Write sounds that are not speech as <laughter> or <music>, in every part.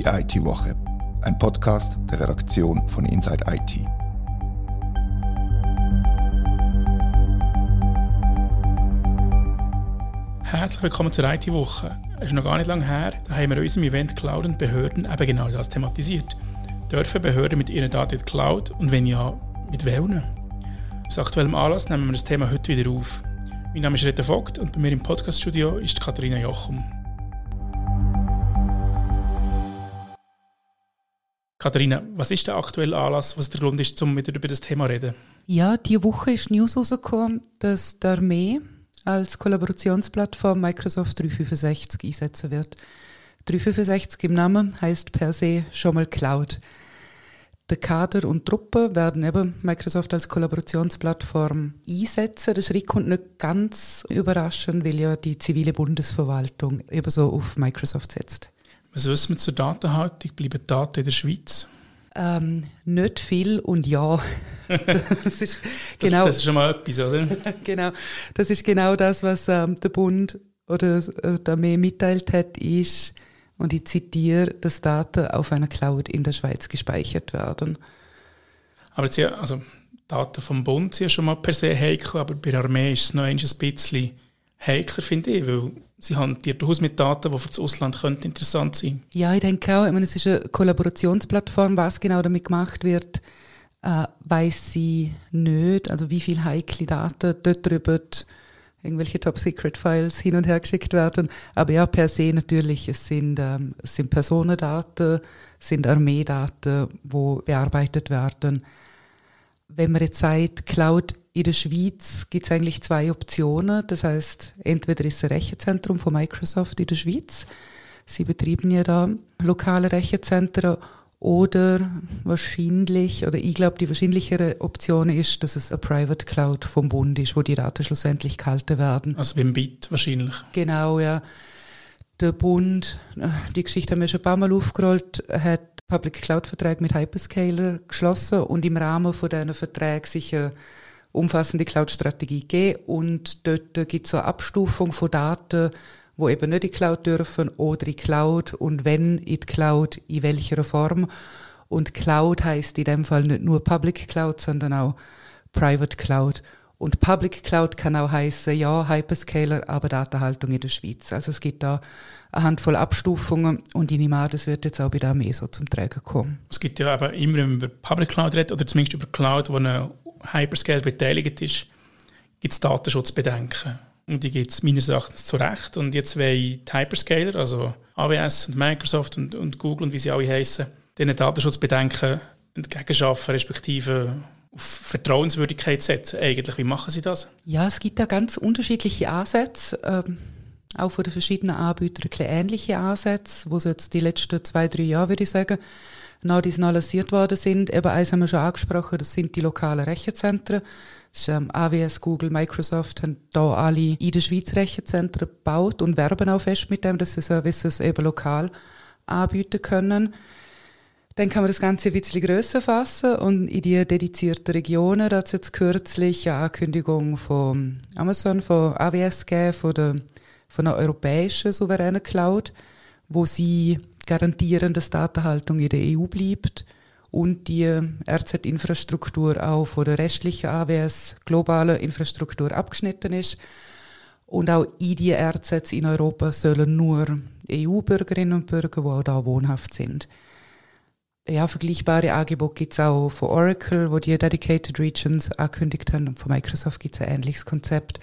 Die IT-Woche, ein Podcast der Redaktion von Inside IT. Herzlich willkommen zur IT-Woche. Es ist noch gar nicht lange her, da haben wir in unserem Event Cloud und Behörden eben genau das thematisiert. Dürfen Behörden mit ihren Daten in die Cloud und wenn ja, mit welchen? Aus aktuellem Anlass nehmen wir das Thema heute wieder auf. Mein Name ist Rita Vogt und bei mir im Podcaststudio ist Katharina Jochum. Katharina, was ist der aktuelle Anlass, was der Grund ist, um wieder über das Thema zu reden? Ja, diese Woche ist News rausgekommen, dass die Armee als Kollaborationsplattform Microsoft 365 einsetzen wird. 365 im Namen heißt per se schon mal Cloud. Der Kader und Truppe werden eben Microsoft als Kollaborationsplattform einsetzen. Der Schritt kommt nicht ganz überraschend, weil ja die zivile Bundesverwaltung ebenso auf Microsoft setzt. Was wissen wir zur Datenhaltung? Bleiben Daten in der Schweiz? Ähm, nicht viel und ja. <laughs> das, ist genau, das, das, ist schon mal etwas, oder? <laughs> genau. Das ist genau das, was ähm, der Bund oder äh, der Armee mitteilt hat, ist, und ich zitiere, dass Daten auf einer Cloud in der Schweiz gespeichert werden. Aber sie, also Daten vom Bund sind ja schon mal per se heikel, aber bei der Armee ist es noch ein bisschen heikler, finde ich, weil sie hantiert durchaus mit Daten, die für das Ausland könnten interessant sein Ja, ich denke auch, ich meine, es ist eine Kollaborationsplattform, was genau damit gemacht wird, äh, weiß sie nicht, also wie viele heikle Daten dort drüber irgendwelche Top-Secret-Files hin und her geschickt werden. Aber ja, per se natürlich, es sind, ähm, es sind Personendaten, es sind Armeedaten, wo bearbeitet werden. Wenn man jetzt sagt, Cloud in der Schweiz gibt es eigentlich zwei Optionen. Das heißt, entweder ist es ein Rechenzentrum von Microsoft in der Schweiz. Sie betreiben ja da lokale Rechenzentren oder wahrscheinlich, oder ich glaube, die wahrscheinlichere Option ist, dass es eine Private Cloud vom Bund ist, wo die Daten schlussendlich gehalten werden. Also beim BIT wahrscheinlich. Genau, ja. Der Bund, äh, die Geschichte haben wir schon ein paar Mal aufgerollt, hat Public Cloud Verträge mit Hyperscaler geschlossen und im Rahmen von diesen Verträgen sicher umfassende Cloud-Strategie gegeben und dort gibt es eine Abstufung von Daten, wo eben nicht in die Cloud dürfen oder in die Cloud und wenn in die Cloud, in welcher Form. Und Cloud heißt in dem Fall nicht nur Public Cloud, sondern auch Private Cloud. Und Public Cloud kann auch heißen, ja, Hyperscaler, aber Datenhaltung in der Schweiz. Also es gibt da eine Handvoll Abstufungen und ich nehme an, das wird jetzt auch bei der Armee so zum Tragen kommen. Es gibt ja aber immer, wenn man über Public Cloud redet, oder zumindest über Cloud, wo eine Hyperscale beteiligt ist, gibt es Datenschutzbedenken. Und die gibt es meines Erachtens zu Recht. Und jetzt wollen die Hyperscaler, also AWS und Microsoft und, und Google und wie sie alle heißen, diesen Datenschutzbedenken entgegenschaffen, respektive auf Vertrauenswürdigkeit setzen. Eigentlich, wie machen sie das? Ja, es gibt da ganz unterschiedliche Ansätze. Ähm, auch von den verschiedenen Anbietern ähnliche Ansätze, wo es jetzt die letzten zwei, drei Jahre, würde ich sagen, nationalisiert worden sind. Eben eins haben wir schon angesprochen, das sind die lokalen Rechenzentren. Ist, ähm, AWS, Google, Microsoft haben da alle in der Schweiz Rechenzentren gebaut und werben auch fest mit dem, dass sie Services eben lokal anbieten können. Dann kann man das Ganze ein bisschen grösser fassen und in die dedizierten Regionen, da hat es jetzt kürzlich eine Ankündigung von Amazon, von AWS gegeben, von der, von einer europäischen souveränen Cloud, wo sie garantieren, dass Datenhaltung in der EU bleibt und die RZ-Infrastruktur auch von der restlichen AWS globalen Infrastruktur abgeschnitten ist. Und auch in die RZs in Europa sollen nur EU-Bürgerinnen und Bürger, die auch da wohnhaft sind. Ja, vergleichbare Angebote gibt es auch von Oracle, wo die Dedicated Regions angekündigt haben. Und von Microsoft gibt es ein ähnliches Konzept,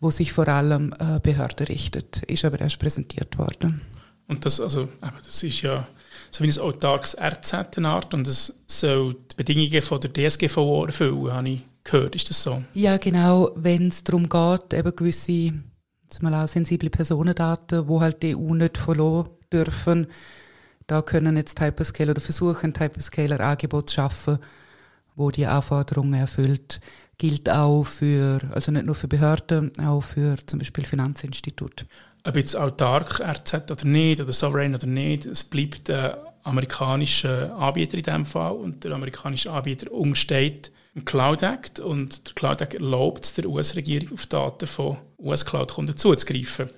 wo sich vor allem äh, Behörden richtet. Ist aber erst präsentiert worden. Und das, also, das ist ja so wie ein autarkes RZ eine Art und es soll die Bedingungen von der DSGVO erfüllen, habe ich gehört. Ist das so? Ja, genau. Wenn es darum geht, eben gewisse mal auch sensible Personendaten, wo halt die EU nicht verloren dürfen, da können jetzt Hyperscaler oder versuchen Hyperscaler Angebote zu schaffen, wo die Anforderungen erfüllt. Gilt auch für, also nicht nur für Behörden, auch für zum Beispiel Finanzinstitute. Ob jetzt autark RZ oder nicht, oder Sovereign oder nicht, es bleibt der amerikanische Anbieter in diesem Fall. Und der amerikanische Anbieter umsteht im Cloud Act. Und der Cloud Act erlaubt es der US-Regierung auf Daten von US-Cloud-Kunden zuzugreifen.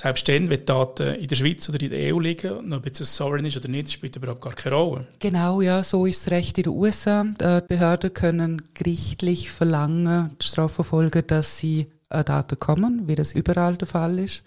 Selbst dann, wenn die Daten in der Schweiz oder in der EU liegen, und ob jetzt ein Sovereign ist oder nicht, spielt überhaupt gar keine Rolle. Genau, ja, so ist das Recht in den USA. Die Behörden können gerichtlich verlangen, die Strafverfolger, dass sie an Daten kommen, wie das überall der Fall ist.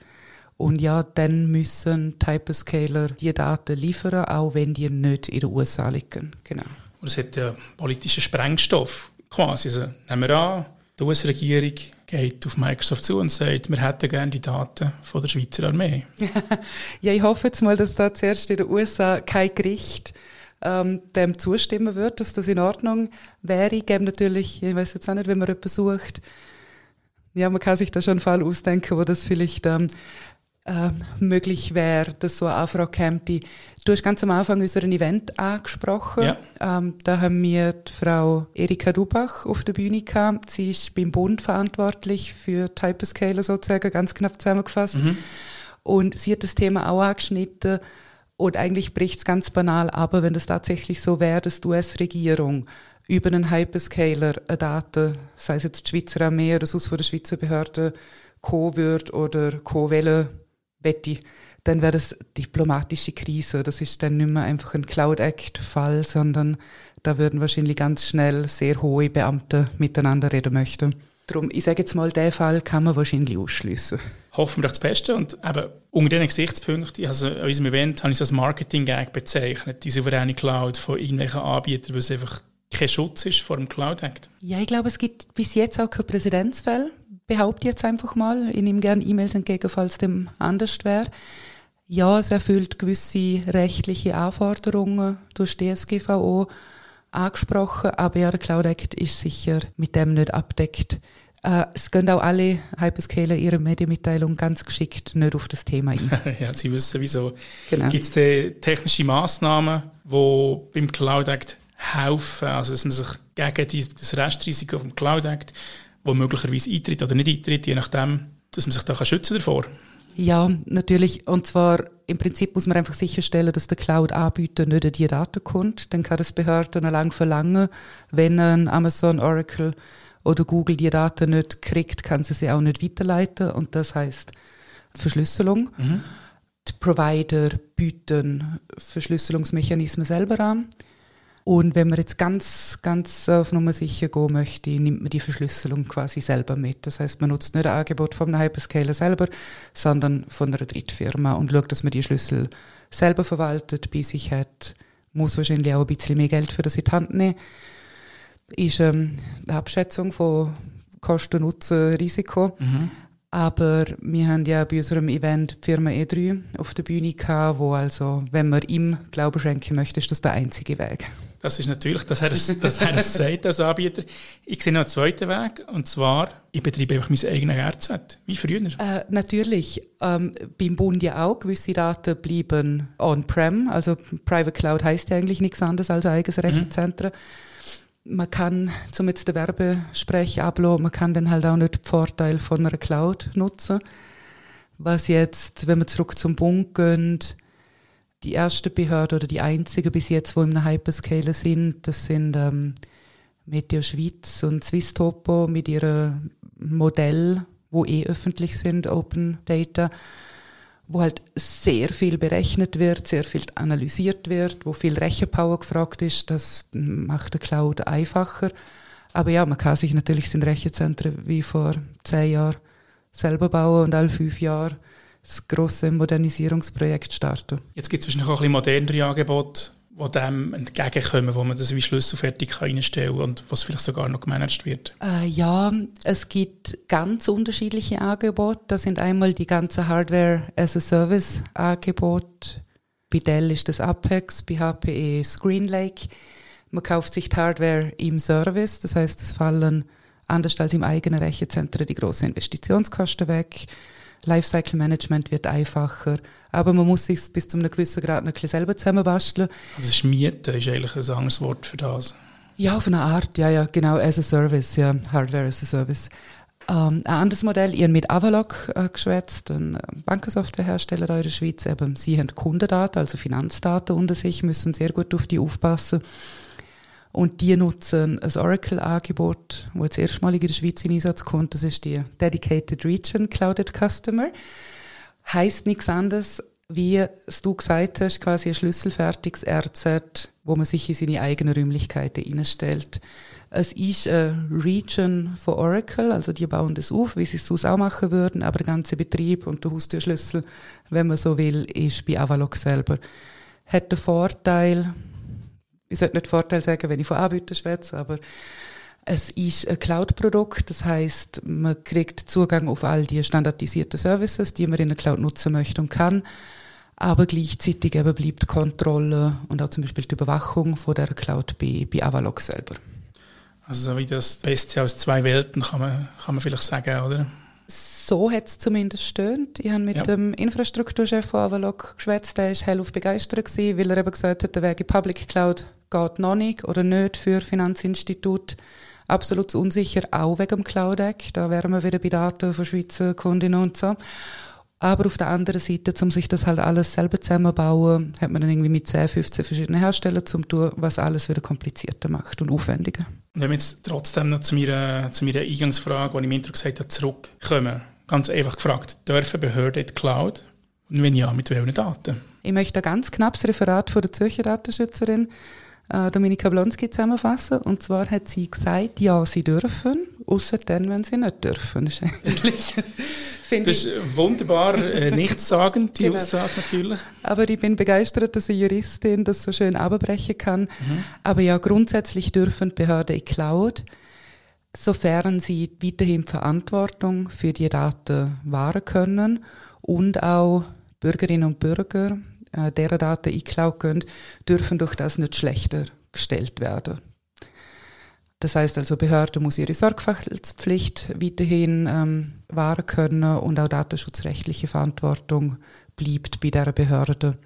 Und ja, dann müssen Hyperscaler die Daten liefern, auch wenn die nicht in den USA liegen. Genau. Und es hat ja politischen Sprengstoff quasi. Also, nehmen wir an, die US-Regierung geht auf Microsoft zu und sagt, wir hätten gerne die Daten von der Schweizer Armee. <laughs> ja, ich hoffe jetzt mal, dass da zuerst in den USA kein Gericht ähm, dem zustimmen wird, dass das in Ordnung wäre. Ich gebe natürlich, ich weiß jetzt auch nicht, wenn man jemanden sucht, ja, man kann sich da schon einen Fall ausdenken, wo das vielleicht ähm, äh, möglich wäre, dass so eine Anfrage kommt. Die, du hast ganz am Anfang unseren Event angesprochen. Ja. Ähm, da haben wir die Frau Erika Dubach auf der Bühne gehabt. Sie ist beim Bund verantwortlich für Hyperscaler sozusagen, ganz knapp zusammengefasst. Mhm. Und sie hat das Thema auch angeschnitten. Und eigentlich bricht es ganz banal aber wenn es tatsächlich so wäre, dass die US-Regierung über einen Hyperscaler eine Daten, sei es jetzt die Schweizer Armee oder sonst von der Schweizer Behörde, co wird oder co-wählen wette, dann wäre das diplomatische Krise. Das ist dann nicht mehr einfach ein Cloud Act-Fall, sondern da würden wahrscheinlich ganz schnell sehr hohe Beamte miteinander reden möchten. Darum, ich sage jetzt mal, den Fall kann man wahrscheinlich ausschließen. Hoffen wir das Beste. Und eben unter diesen Gesichtspunkten, also an unserem Event habe ich es als Marketing-Gag bezeichnet, die souveräne Cloud von irgendwelchen Anbietern, weil es einfach kein Schutz ist vor dem Cloud Act. Ja, ich glaube, es gibt bis jetzt auch keine Präzedenzfälle behaupte jetzt einfach mal. Ich nehme gerne E-Mails entgegen, falls dem anders wäre. Ja, es erfüllt gewisse rechtliche Anforderungen durch DSGVO angesprochen, aber ja, der Cloud Act ist sicher mit dem nicht abdeckt. Äh, es gehen auch alle Hyperscaler ihre Medienmitteilung ganz geschickt nicht auf das Thema ein. <laughs> ja, sie wissen wieso. Genau. Gibt es technische Massnahmen, die beim Cloud Act helfen, also dass man sich gegen das Restrisiko vom Cloud Act wo möglicherweise eintritt oder nicht eintritt, je nachdem, dass man sich da schützen davor. Ja, natürlich. Und zwar im Prinzip muss man einfach sicherstellen, dass der Cloud-Anbieter nicht an die Daten kommt. Dann kann das Behörden lang verlangen, wenn ein Amazon, Oracle oder Google die Daten nicht kriegt, kann sie sie auch nicht weiterleiten. Und das heißt Verschlüsselung. Mhm. Die Provider bieten Verschlüsselungsmechanismen selber an. Und wenn man jetzt ganz, ganz auf Nummer sicher gehen möchte, nimmt man die Verschlüsselung quasi selber mit. Das heißt, man nutzt nicht ein Angebot vom Hyperscaler selber, sondern von einer Drittfirma und schaut, dass man die Schlüssel selber verwaltet, bei sich hat, muss wahrscheinlich auch ein bisschen mehr Geld für das in die Hand nehmen. Ist ähm, eine Abschätzung von Kosten, Nutzen, Risiko. Mhm. Aber wir haben ja bei unserem Event die Firma E3 auf der Bühne gehabt, wo also, wenn man ihm Glauben schenken möchte, ist das der einzige Weg. Das ist natürlich, dass er es, <laughs> dass er es sagt als Anbieter. Ich sehe noch einen zweiten Weg, und zwar, ich betreibe einfach mein eigenes RZ, wie früher. Äh, natürlich, ähm, beim Bund ja auch, gewisse Daten bleiben on-prem, also Private Cloud heißt ja eigentlich nichts anderes als eigenes mhm. Rechenzentrum. Mhm. Man kann, zum jetzt den Werbesprech ablassen, man kann dann halt auch nicht den Vorteil von einer Cloud nutzen. Was jetzt, wenn wir zurück zum Bund gehen, die erste Behörde oder die einzige bis jetzt, wo im Hyperscaler sind, das sind ähm, Meteo Schweiz und Swiss Topo mit ihrem Modell, wo eh öffentlich sind, Open Data, wo halt sehr viel berechnet wird, sehr viel analysiert wird, wo viel Rechenpower gefragt ist. Das macht der Cloud einfacher. Aber ja, man kann sich natürlich sind Rechenzentren wie vor zehn Jahren selber bauen und alle fünf Jahre das grosse Modernisierungsprojekt starten. Jetzt gibt es wahrscheinlich auch ein bisschen modernere Angebote, die dem entgegenkommen, wo man das wie schlüsselfertig einstellen kann und was vielleicht sogar noch gemanagt wird? Äh, ja, es gibt ganz unterschiedliche Angebote. Das sind einmal die ganzen Hardware-as-a-Service-Angebote. Bei Dell ist das Apex, bei HPE ScreenLake. Man kauft sich die Hardware im Service, das heißt, es fallen anders als im eigenen Rechenzentrum die großen Investitionskosten weg. Lifecycle Management wird einfacher, aber man muss sich bis zu einem gewissen Grad noch ein bisschen selber zusammenbasteln. Also Schmieden ist eigentlich ein anderes Wort für das. Ja, auf eine Art, ja, ja, genau, as a Service, ja, Hardware as a Service. Ähm, ein anderes Modell, ihr mit Avalok äh, geschwätzt, ein Bankensoftwarehersteller in der Schweiz, eben, sie haben Kundendaten, also Finanzdaten unter sich, müssen sehr gut auf die aufpassen. Und die nutzen ein Oracle-Angebot, das jetzt erstmalig in der Schweiz in Einsatz kommt. Das ist die Dedicated Region Clouded Customer. heißt nichts anderes, wie du gesagt hast, quasi ein schlüsselfertiges RZ, wo man sich in seine eigenen Räumlichkeiten einstellt. Es ist eine Region von Oracle, also die bauen das auf, wie sie es sonst auch machen würden, aber der ganze Betrieb und der Haustürschlüssel, wenn man so will, ist bei Avalok selber. Hat den Vorteil, ich sollte nicht Vorteil sagen, wenn ich von Anbietern schwätze, aber es ist ein Cloud-Produkt, das heißt, man kriegt Zugang auf all die standardisierten Services, die man in der Cloud nutzen möchte und kann aber gleichzeitig eben bleibt Kontrolle und auch zum Beispiel die Überwachung von der Cloud bei, bei Avalok selber. Also so wie das Beste aus zwei Welten kann man, kann man vielleicht sagen, oder? So hat es zumindest stöhnt. Ich habe mit ja. dem Infrastrukturchef von Avalok geschwätzt, der war hellauf begeistert, gewesen, weil er eben gesagt hat, der Weg in Public Cloud geht noch nicht oder nicht für Finanzinstitut. Absolut unsicher, auch wegen dem Cloud Act. Da wären wir wieder bei Daten von Schweizer Kundinnen und so. Aber auf der anderen Seite, um sich das halt alles selber zusammenbauen, hat man dann irgendwie mit 10, 15 verschiedenen Herstellern zum tun, was alles wieder komplizierter macht und aufwendiger. Und wenn wir jetzt trotzdem noch zu meiner, zu meiner Eingangsfrage, die ich im Intro gesagt habe, zurückkommen, ganz einfach gefragt, dürfen Behörden in die Cloud? Und wenn ja, mit welchen Daten? Ich möchte ganz knapp das Referat von der Zürcher Datenschützerin äh, Dominika Blonski zusammenfassen. Und zwar hat sie gesagt, ja, sie dürfen, außer dann, wenn sie nicht dürfen. Das ist, eigentlich, <laughs> das ist wunderbar äh, nichtssagend, die <laughs> genau. Aussage natürlich. Aber ich bin begeistert, dass eine Juristin das so schön abbrechen kann. Mhm. Aber ja, grundsätzlich dürfen Behörden in Cloud, sofern sie weiterhin Verantwortung für die Daten wahren können und auch Bürgerinnen und Bürger äh, deren Daten einklauen können, dürfen durch das nicht schlechter gestellt werden. Das heißt also, Behörde muss ihre Sorgfaltspflicht weiterhin ähm, wahren können und auch datenschutzrechtliche Verantwortung bleibt bei der Behörde.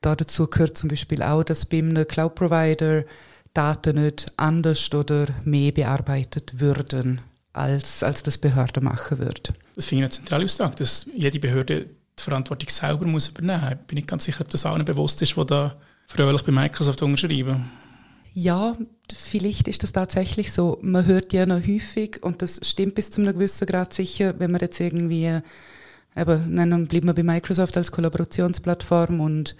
Da dazu gehört zum Beispiel auch, dass bei einem Cloud-Provider Daten nicht anders oder mehr bearbeitet würden, als, als das Behörde machen würde. Das finde ich eine zentrale Aussage, dass jede Behörde die Verantwortung selber muss übernehmen muss. Ich bin nicht ganz sicher, ob das allen bewusst ist, die da fröhlich bei Microsoft unterschreiben. Ja, vielleicht ist das tatsächlich so. Man hört ja noch häufig, und das stimmt bis zu einem gewissen Grad sicher, wenn man jetzt irgendwie, eben, nein, bleibt man bei Microsoft als Kollaborationsplattform und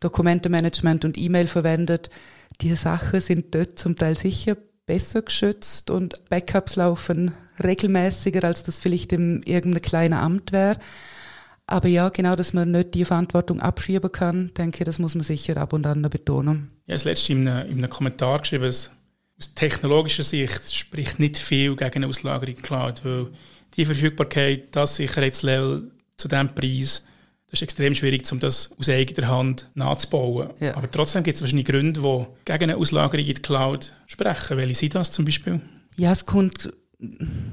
Dokumentenmanagement und E-Mail verwendet. Die Sachen sind dort zum Teil sicher besser geschützt und Backups laufen regelmäßiger, als das vielleicht in irgendeinem kleinen Amt wäre. Aber ja, genau, dass man nicht die Verantwortung abschieben kann, denke ich, das muss man sicher ab und an betonen. Ja, das letzte in einem, in einem Kommentar geschrieben, aus technologischer Sicht spricht nicht viel gegen eine Auslagerung Cloud, weil die Verfügbarkeit, das Sicherheitslevel zu diesem Preis, das ist extrem schwierig, um das aus eigener Hand nachzubauen. Ja. Aber trotzdem gibt es wahrscheinlich Gründe, die gegen eine Auslagerung in die Cloud sprechen. Welche sind das zum Beispiel? Ja, es kommt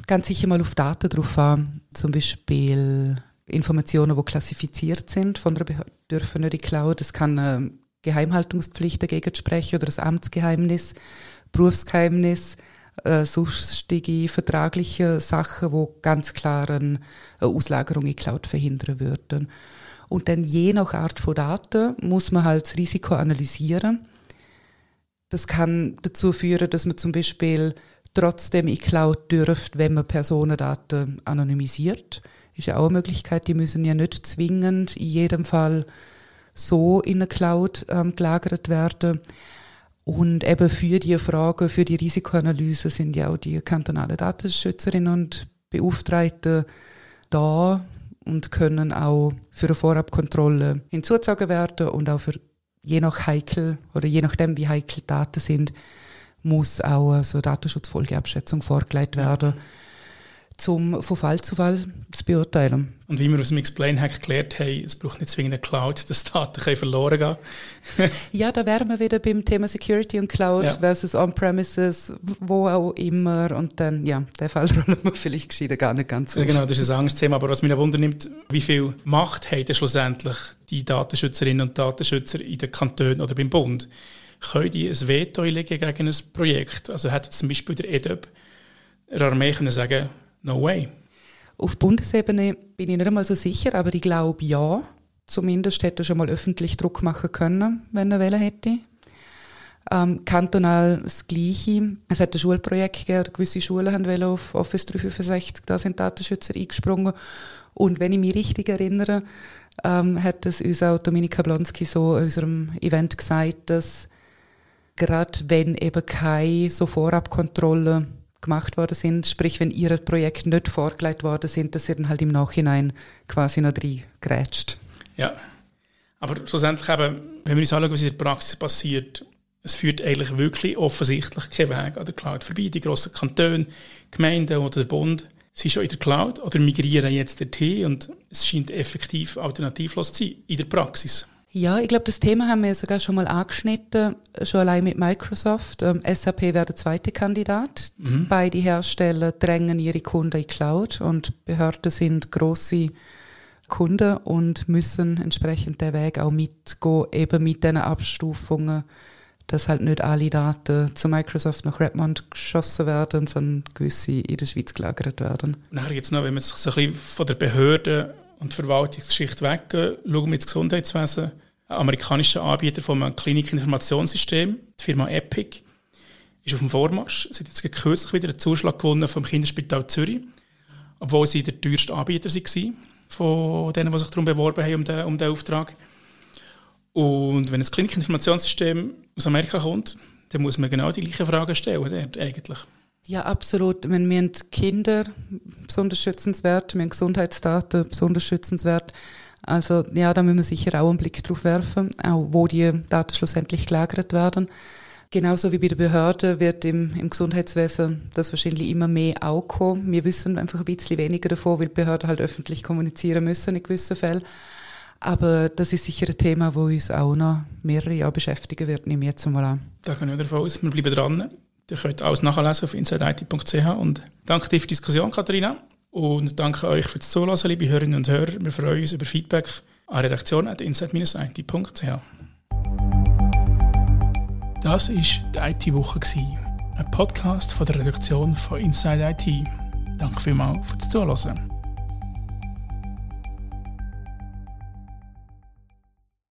ganz sicher mal auf Daten drauf an. Zum Beispiel Informationen, die klassifiziert sind von der Behörde, dürfen nicht in Cloud. Es kann eine Geheimhaltungspflicht dagegen sprechen oder das Amtsgeheimnis, Berufsgeheimnis, äh, sonstige vertragliche Sachen, wo ganz klar eine Auslagerung in Cloud verhindern würden. Und dann je nach Art von Daten muss man halt das Risiko analysieren. Das kann dazu führen, dass man zum Beispiel trotzdem in Cloud dürft, wenn man Personendaten anonymisiert ist ja auch eine Möglichkeit, die müssen ja nicht zwingend in jedem Fall so in der Cloud ähm, gelagert werden. Und eben für die Frage, für die Risikoanalyse sind ja auch die kantonalen Datenschützerinnen und Beauftragten da und können auch für eine Vorabkontrolle hinzugezogen werden und auch für je nach heikel oder je nachdem, wie heikel Daten sind, muss auch eine so Datenschutzfolgeabschätzung vorgelegt werden. Ja um von Fall zu Fall zu beurteilen. Und wie wir aus dem Explain-Hack gelernt haben, es braucht nicht zwingend eine Cloud, dass Daten verloren gehen <laughs> Ja, da wären wir wieder beim Thema Security und Cloud ja. versus On-Premises, wo auch immer. Und dann, ja, der Fall rollen wir vielleicht gescheiter gar nicht ganz so. Ja, genau, das ist ein anderes Thema. Aber was mich Wunder nimmt, wie viel Macht haben schlussendlich die Datenschützerinnen und Datenschützer in den Kantonen oder beim Bund? Können die ein Veto einlegen gegen ein Projekt? Also hätte zum Beispiel der EDUB der Armee können sagen No way. Auf Bundesebene bin ich nicht einmal so sicher, aber ich glaube ja. Zumindest hätte er schon mal öffentlich Druck machen können, wenn er wählen hätte. Ähm, kantonal das Gleiche. Es hat ein Schulprojekt gegeben, gewisse Schulen haben auf Office 365, da sind Datenschützer eingesprungen. Und wenn ich mich richtig erinnere, ähm, hat es uns auch Dominika Blonski so in unserem Event gesagt, dass gerade wenn eben keine so Vorabkontrolle gemacht worden sind, sprich wenn ihre Projekte nicht vorgelegt worden sind, dass sie dann halt im Nachhinein quasi noch reingrätscht. Ja, aber schlussendlich eben, wenn wir uns anschauen, was in der Praxis passiert, es führt eigentlich wirklich offensichtlich keinen Weg an der Cloud vorbei. Die grossen Kantone, Gemeinden oder der Bund sind schon in der Cloud oder migrieren jetzt dorthin und es scheint effektiv alternativlos zu sein in der Praxis. Ja, ich glaube, das Thema haben wir sogar schon mal angeschnitten, schon allein mit Microsoft. Ähm, SAP wäre der zweite Kandidat. Mhm. Beide Hersteller drängen ihre Kunden in die Cloud und Behörden sind große Kunden und müssen entsprechend den Weg auch mitgehen, eben mit diesen Abstufungen dass halt nicht alle Daten zu Microsoft nach Redmond geschossen werden, sondern gewisse in der Schweiz gelagert werden. Und nachher jetzt noch, wenn man sich so ein bisschen von der Behörde und Verwaltungsgeschichte weggehen, schauen wir ins Gesundheitswesen. Amerikanischer Anbieter von einem Klinikinformationssystem, die Firma Epic, ist auf dem Vormarsch. Sie hat jetzt kürzlich wieder einen Zuschlag gewonnen vom Kinderspital Zürich, obwohl sie der teuerste Anbieter waren von denen, die sich darum beworben haben, um den, um den Auftrag. Und wenn ein Klinikinformationssystem aus Amerika kommt, dann muss man genau die gleichen Fragen stellen, eigentlich. Ja, absolut. wir haben Kinder besonders schützenswert, wir Gesundheitsdaten besonders schützenswert. Also ja, da müssen wir sicher auch einen Blick drauf werfen, auch wo die Daten schlussendlich gelagert werden. Genauso wie bei der Behörde wird im, im Gesundheitswesen das wahrscheinlich immer mehr auch kommen. Wir wissen einfach ein bisschen weniger davon, weil Behörden halt öffentlich kommunizieren müssen in gewissen Fällen. Aber das ist sicher ein Thema, das uns auch noch mehrere Jahre beschäftigen wird, nehme ich jetzt mal an. Da kann ich davon aus, wir bleiben dran. Ihr könnt alles nachlesen auf insideit.ch und danke dir für die Diskussion, Katharina. Und danke euch fürs Zuhören, liebe Hörerinnen und Hörer. Wir freuen uns über Feedback an redaktion.inside-it.ch. Das war die IT-Woche, ein Podcast von der Redaktion von Inside IT. Danke vielmals fürs Zuhören.